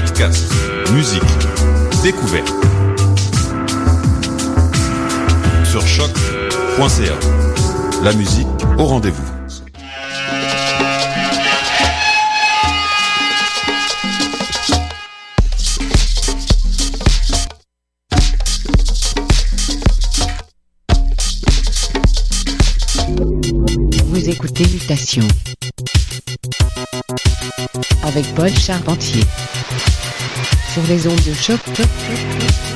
Podcast, musique, découverte. Sur choc.ca. La musique au rendez-vous. Vous écoutez Mutation avec Paul Charpentier sur les ondes de choc.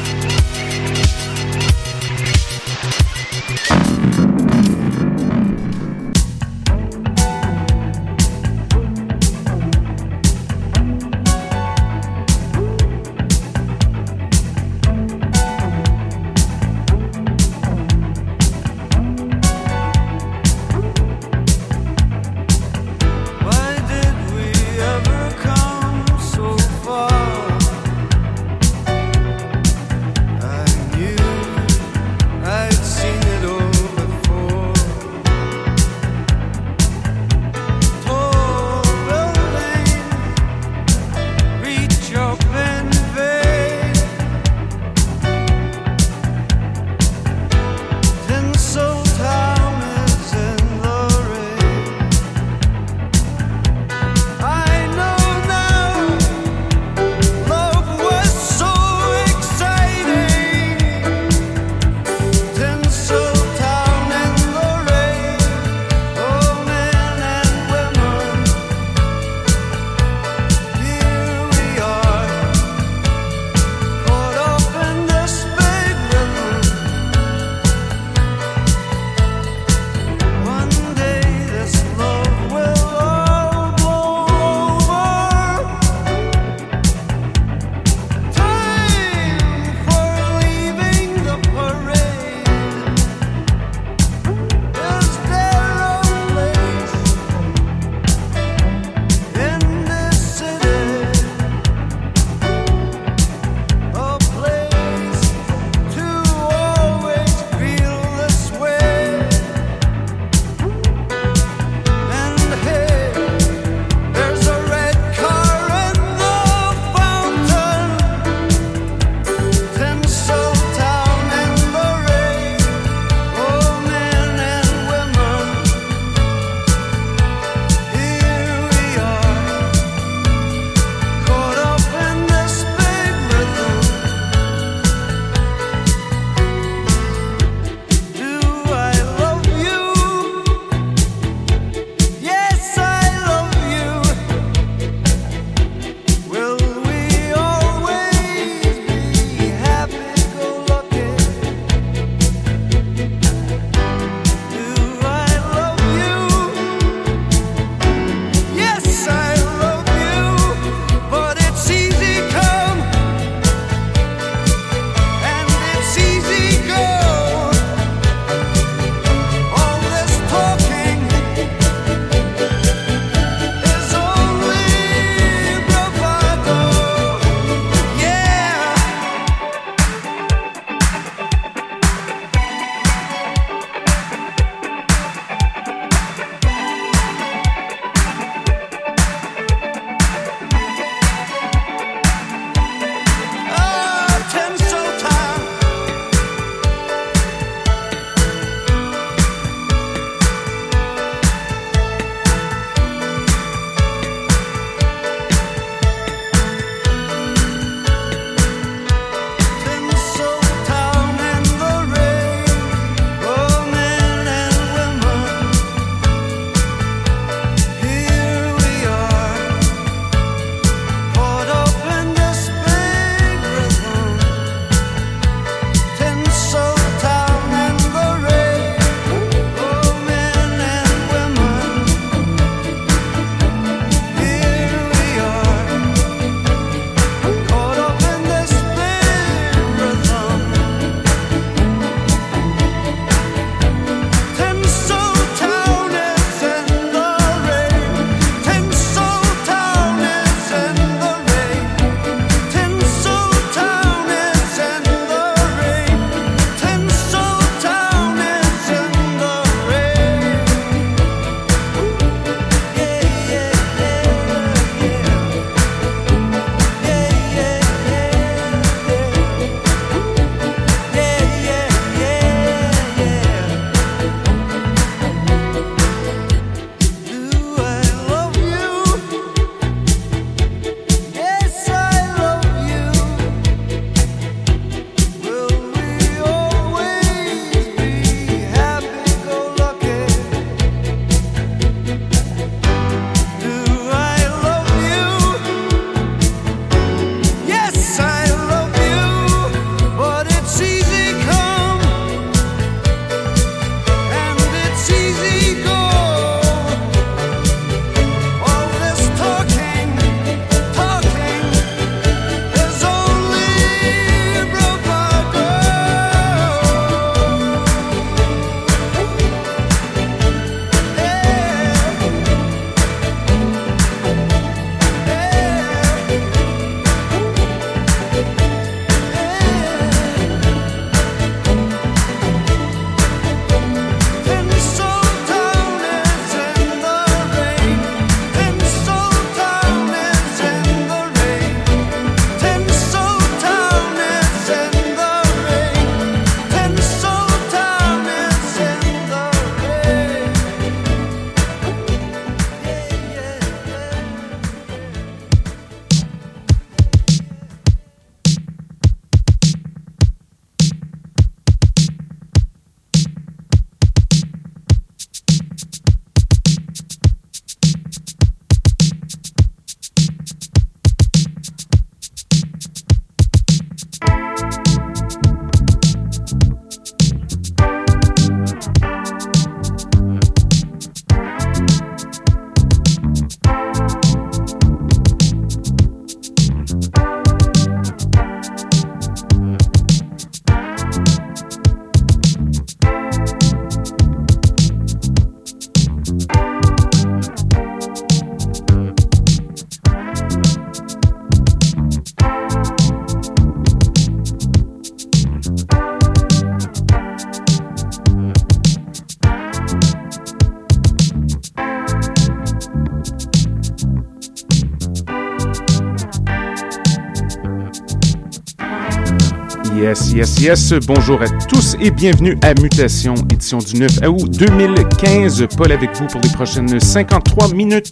Yes, yes, yes. Bonjour à tous et bienvenue à Mutation, édition du 9 août 2015. Paul avec vous pour les prochaines 53 minutes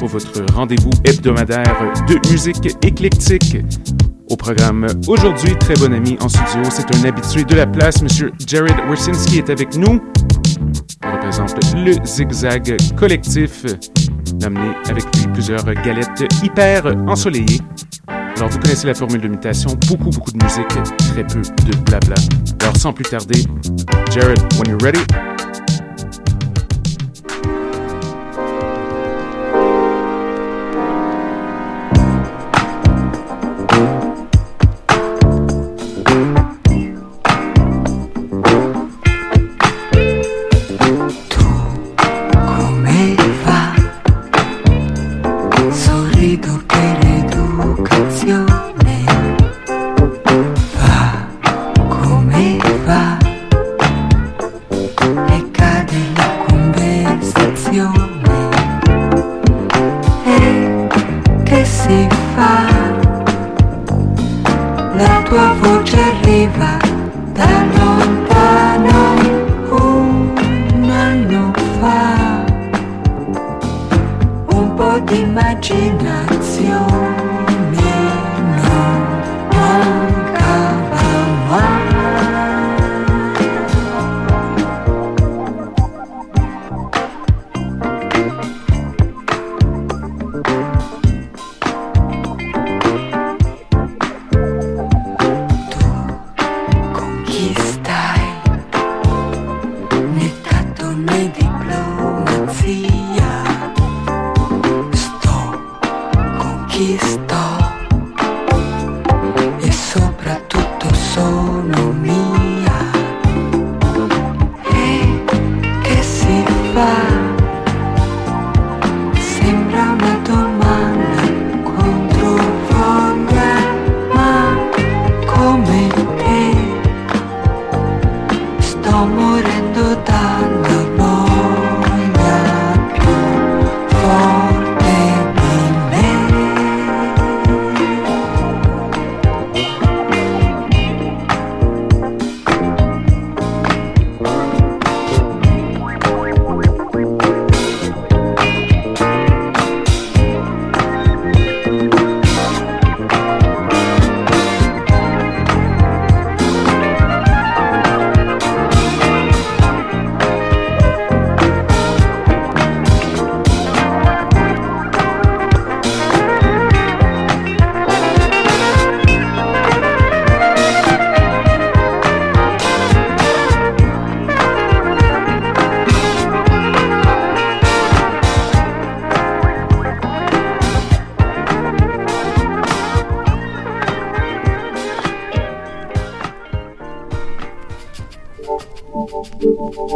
pour votre rendez-vous hebdomadaire de musique éclectique. Au programme aujourd'hui, très bon ami en studio, c'est un habitué de la place, Monsieur Jared Wersinski est avec nous. Il représente le Zigzag Collectif, d'amener avec lui plusieurs galettes hyper ensoleillées. Alors, vous connaissez la formule de mutation, beaucoup, beaucoup de musique, très peu de blabla. Alors, sans plus tarder, Jared, when you're ready,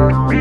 Thank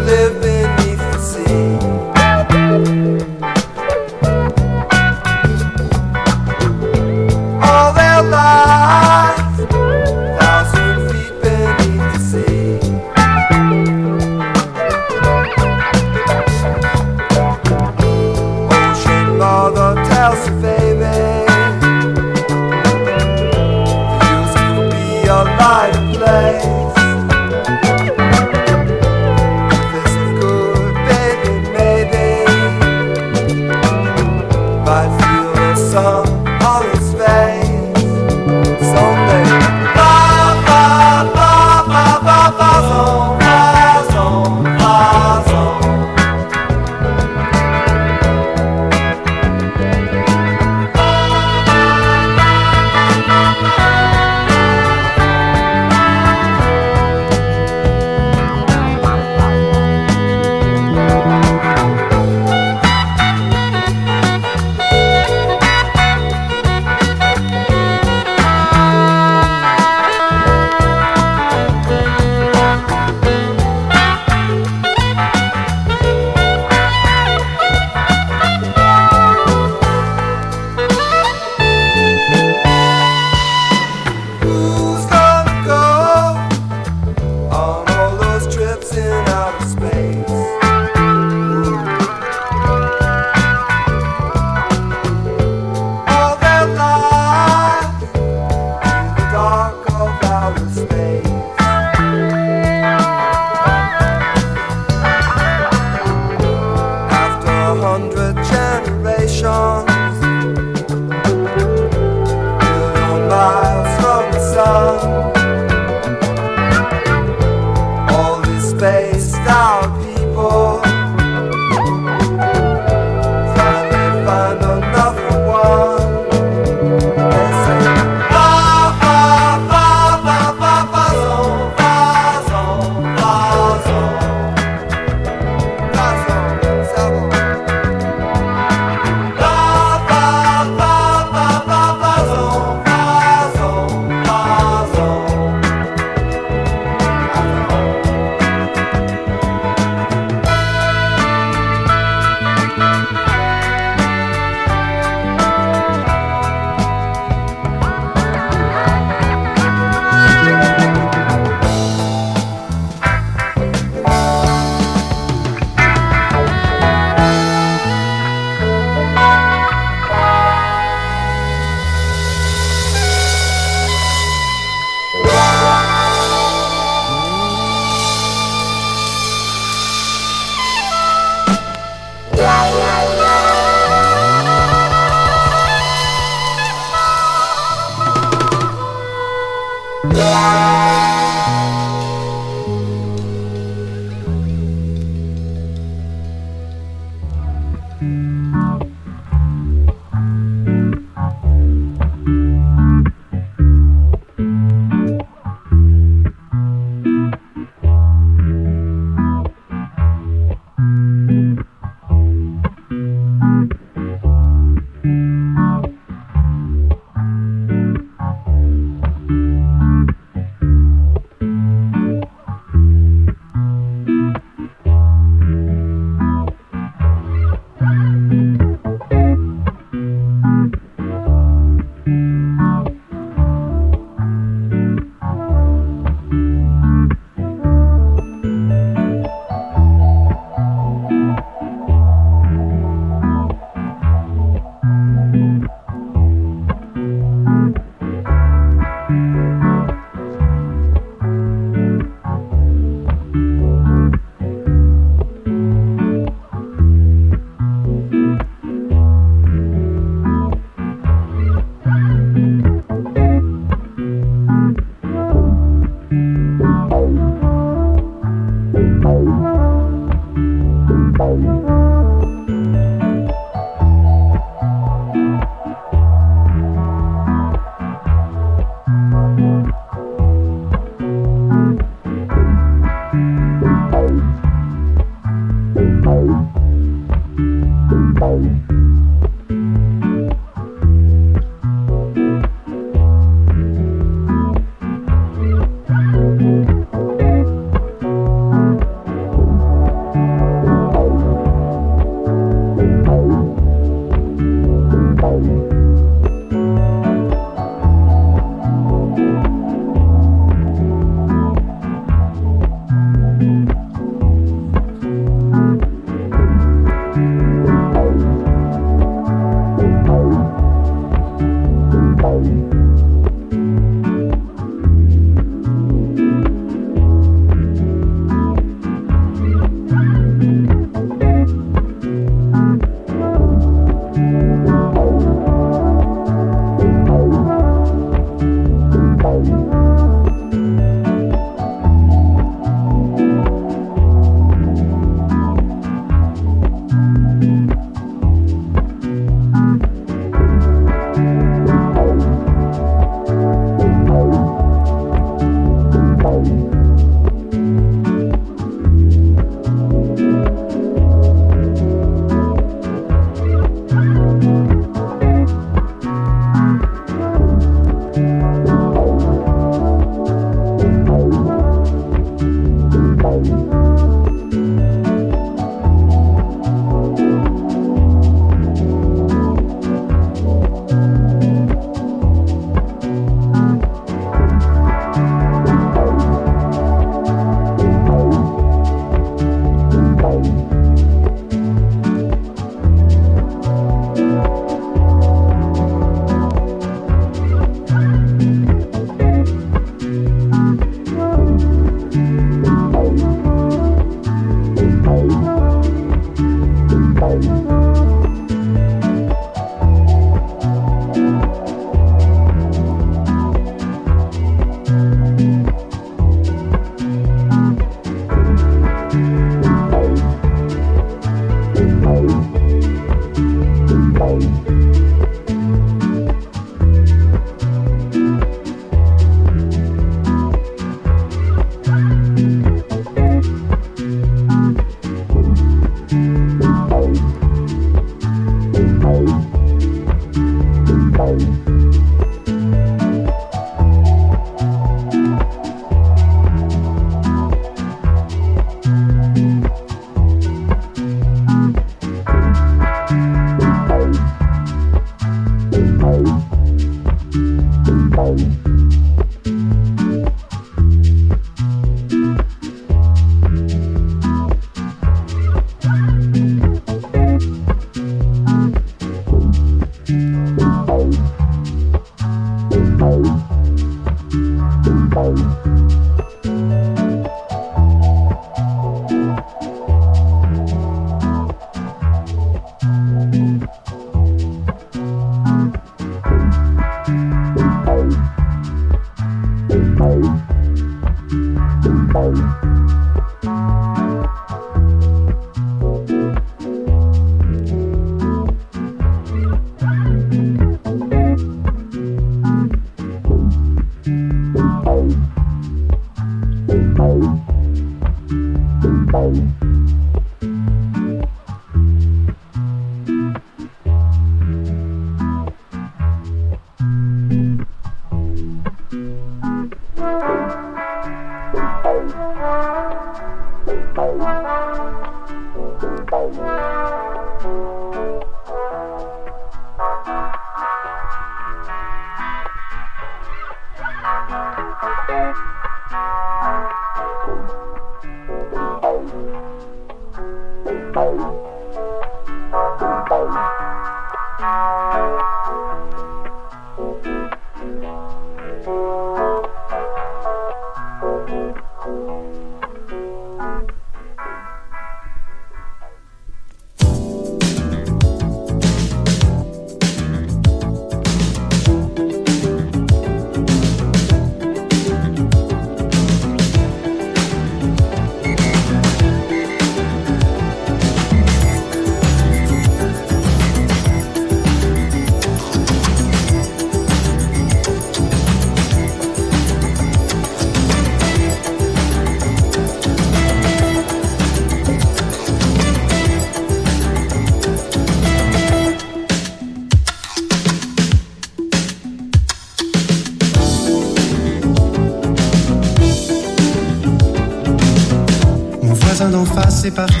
c'est parti.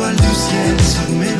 Étoiles du ciel se mélangent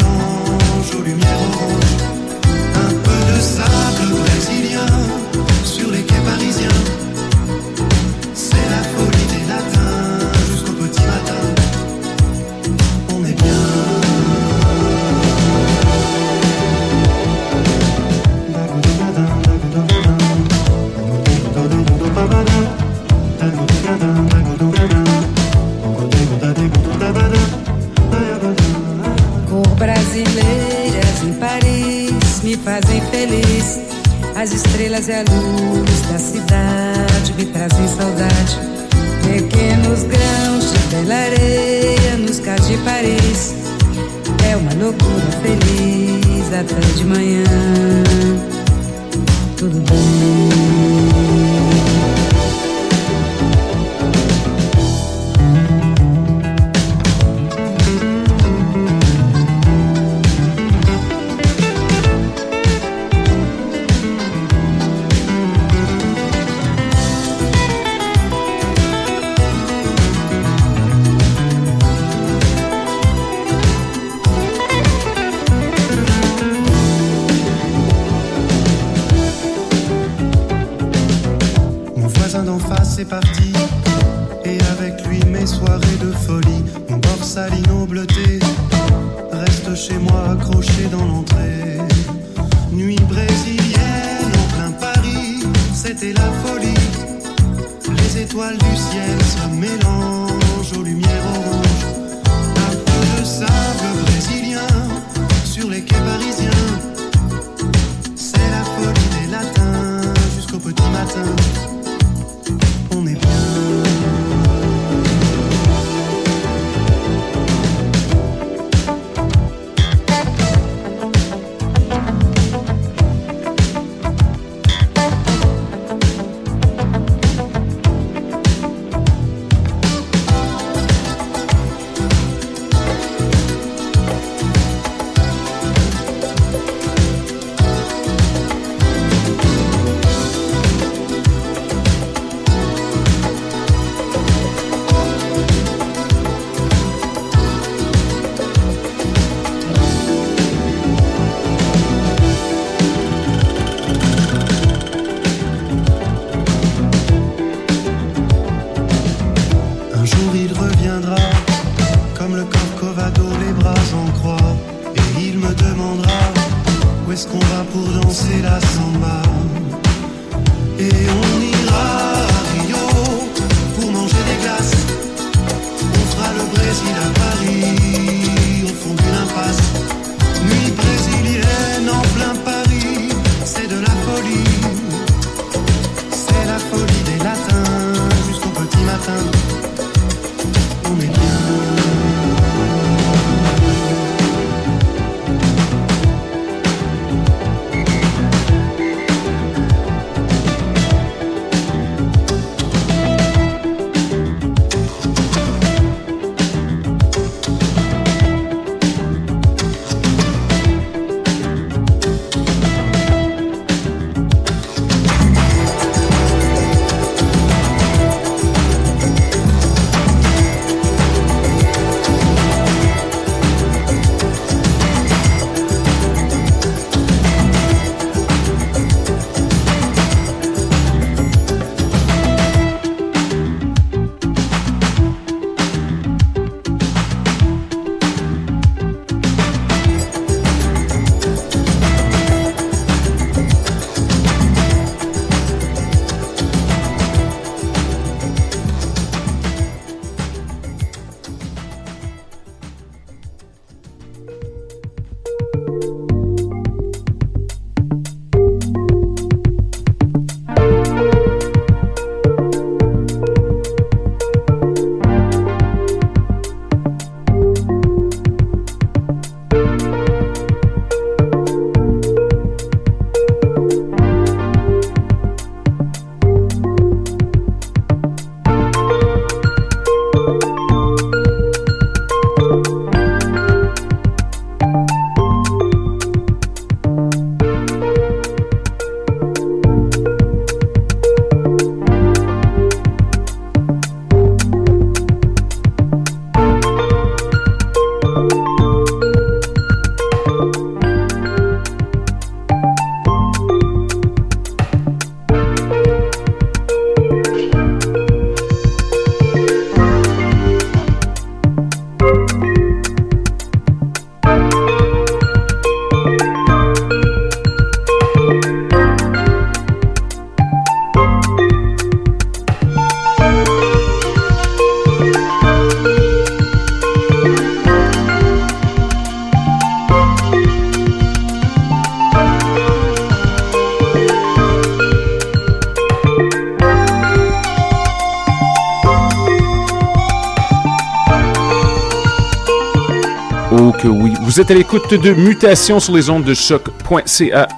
vous êtes à l'écoute de Mutation sur les ondes de choc.ca.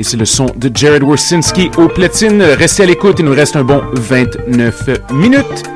Et c'est le son de Jared Worsinski au platine. Restez à l'écoute, il nous reste un bon 29 minutes.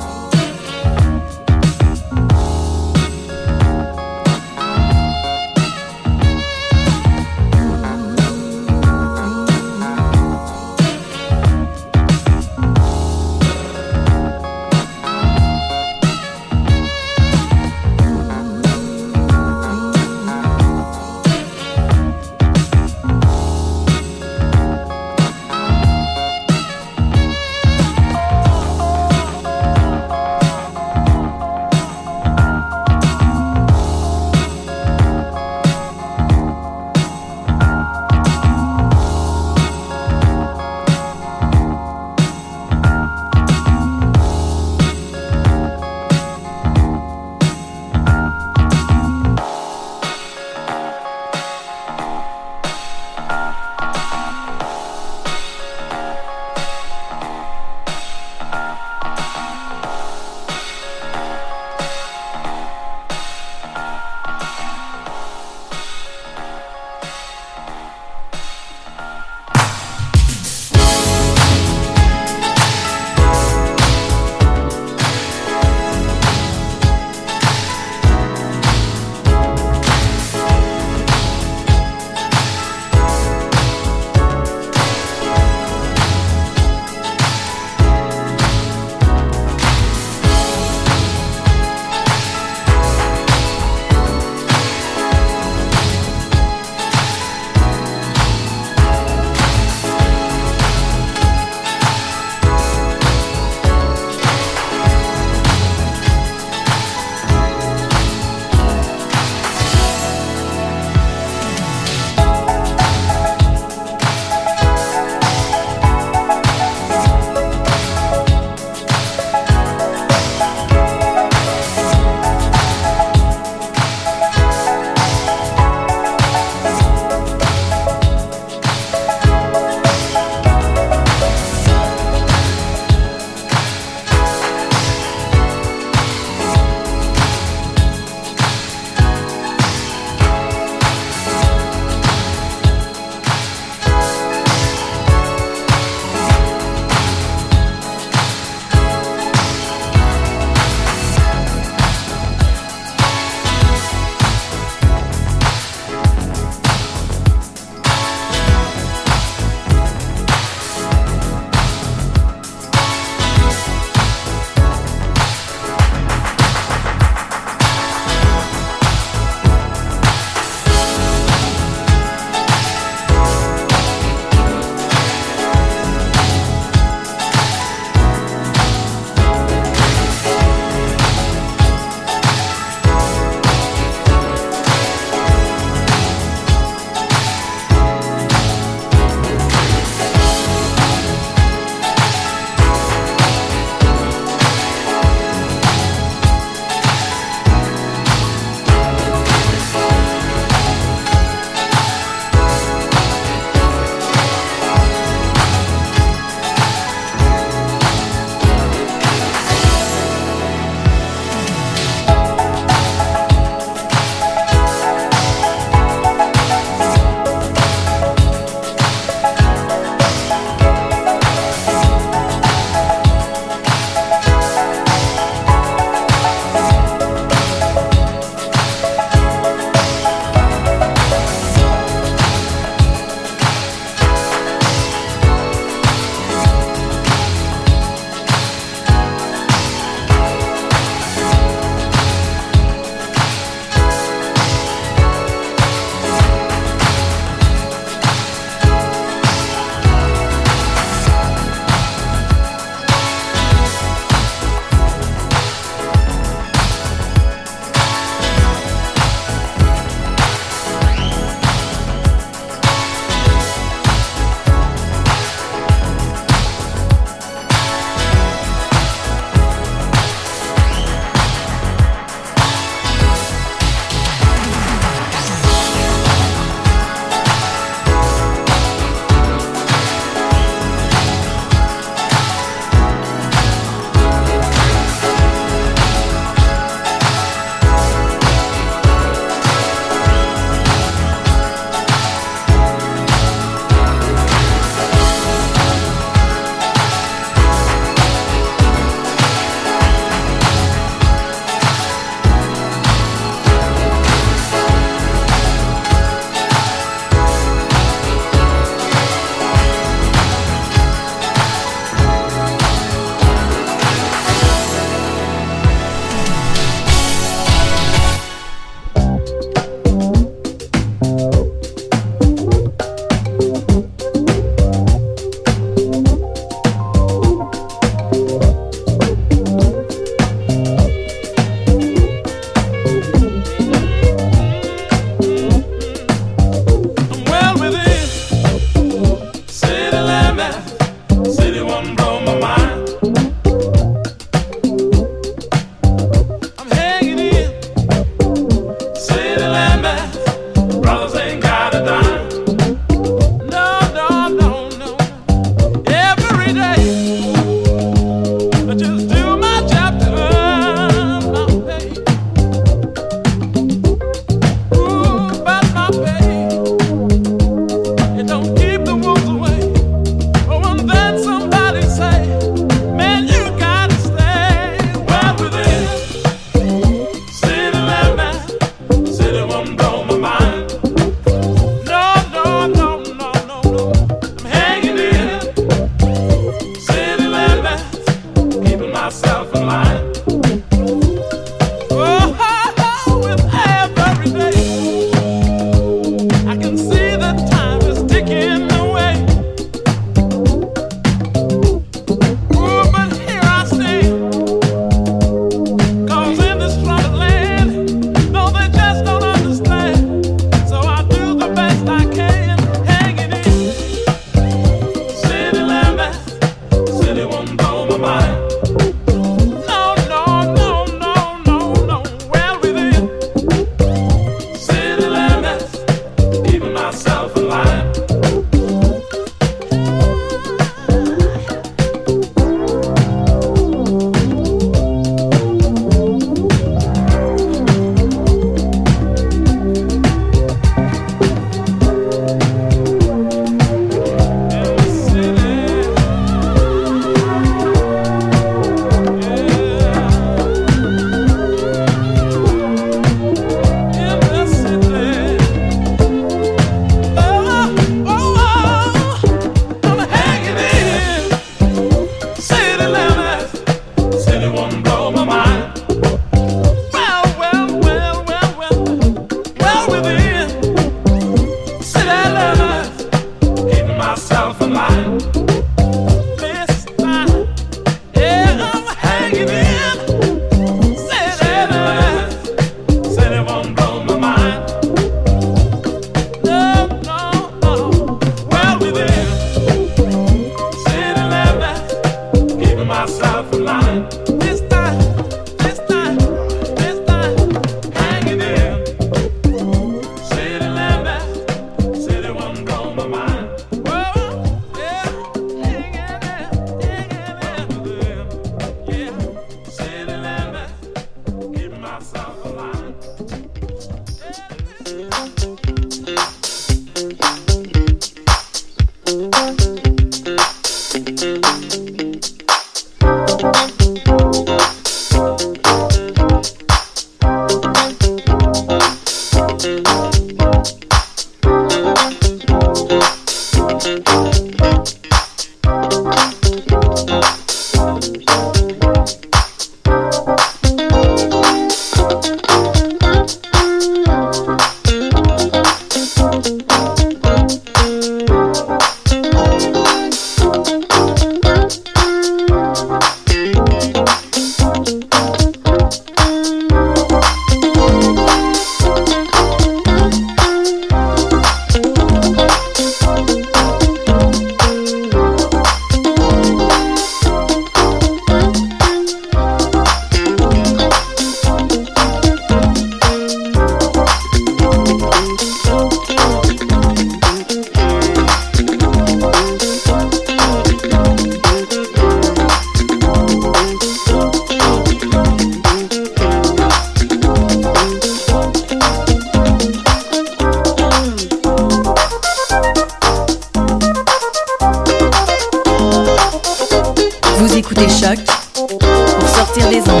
Thank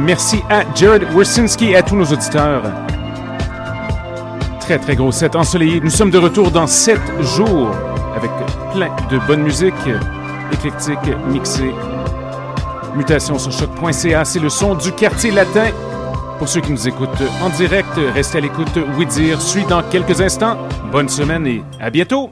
Merci à Jared Wersinski et à tous nos auditeurs. Très, très gros set ensoleillé. Nous sommes de retour dans 7 jours avec plein de bonne musique, éclectique, mixée. Mutation sur choc.ca, c'est le son du quartier latin. Pour ceux qui nous écoutent en direct, restez à l'écoute. Oui dire suit dans quelques instants. Bonne semaine et à bientôt.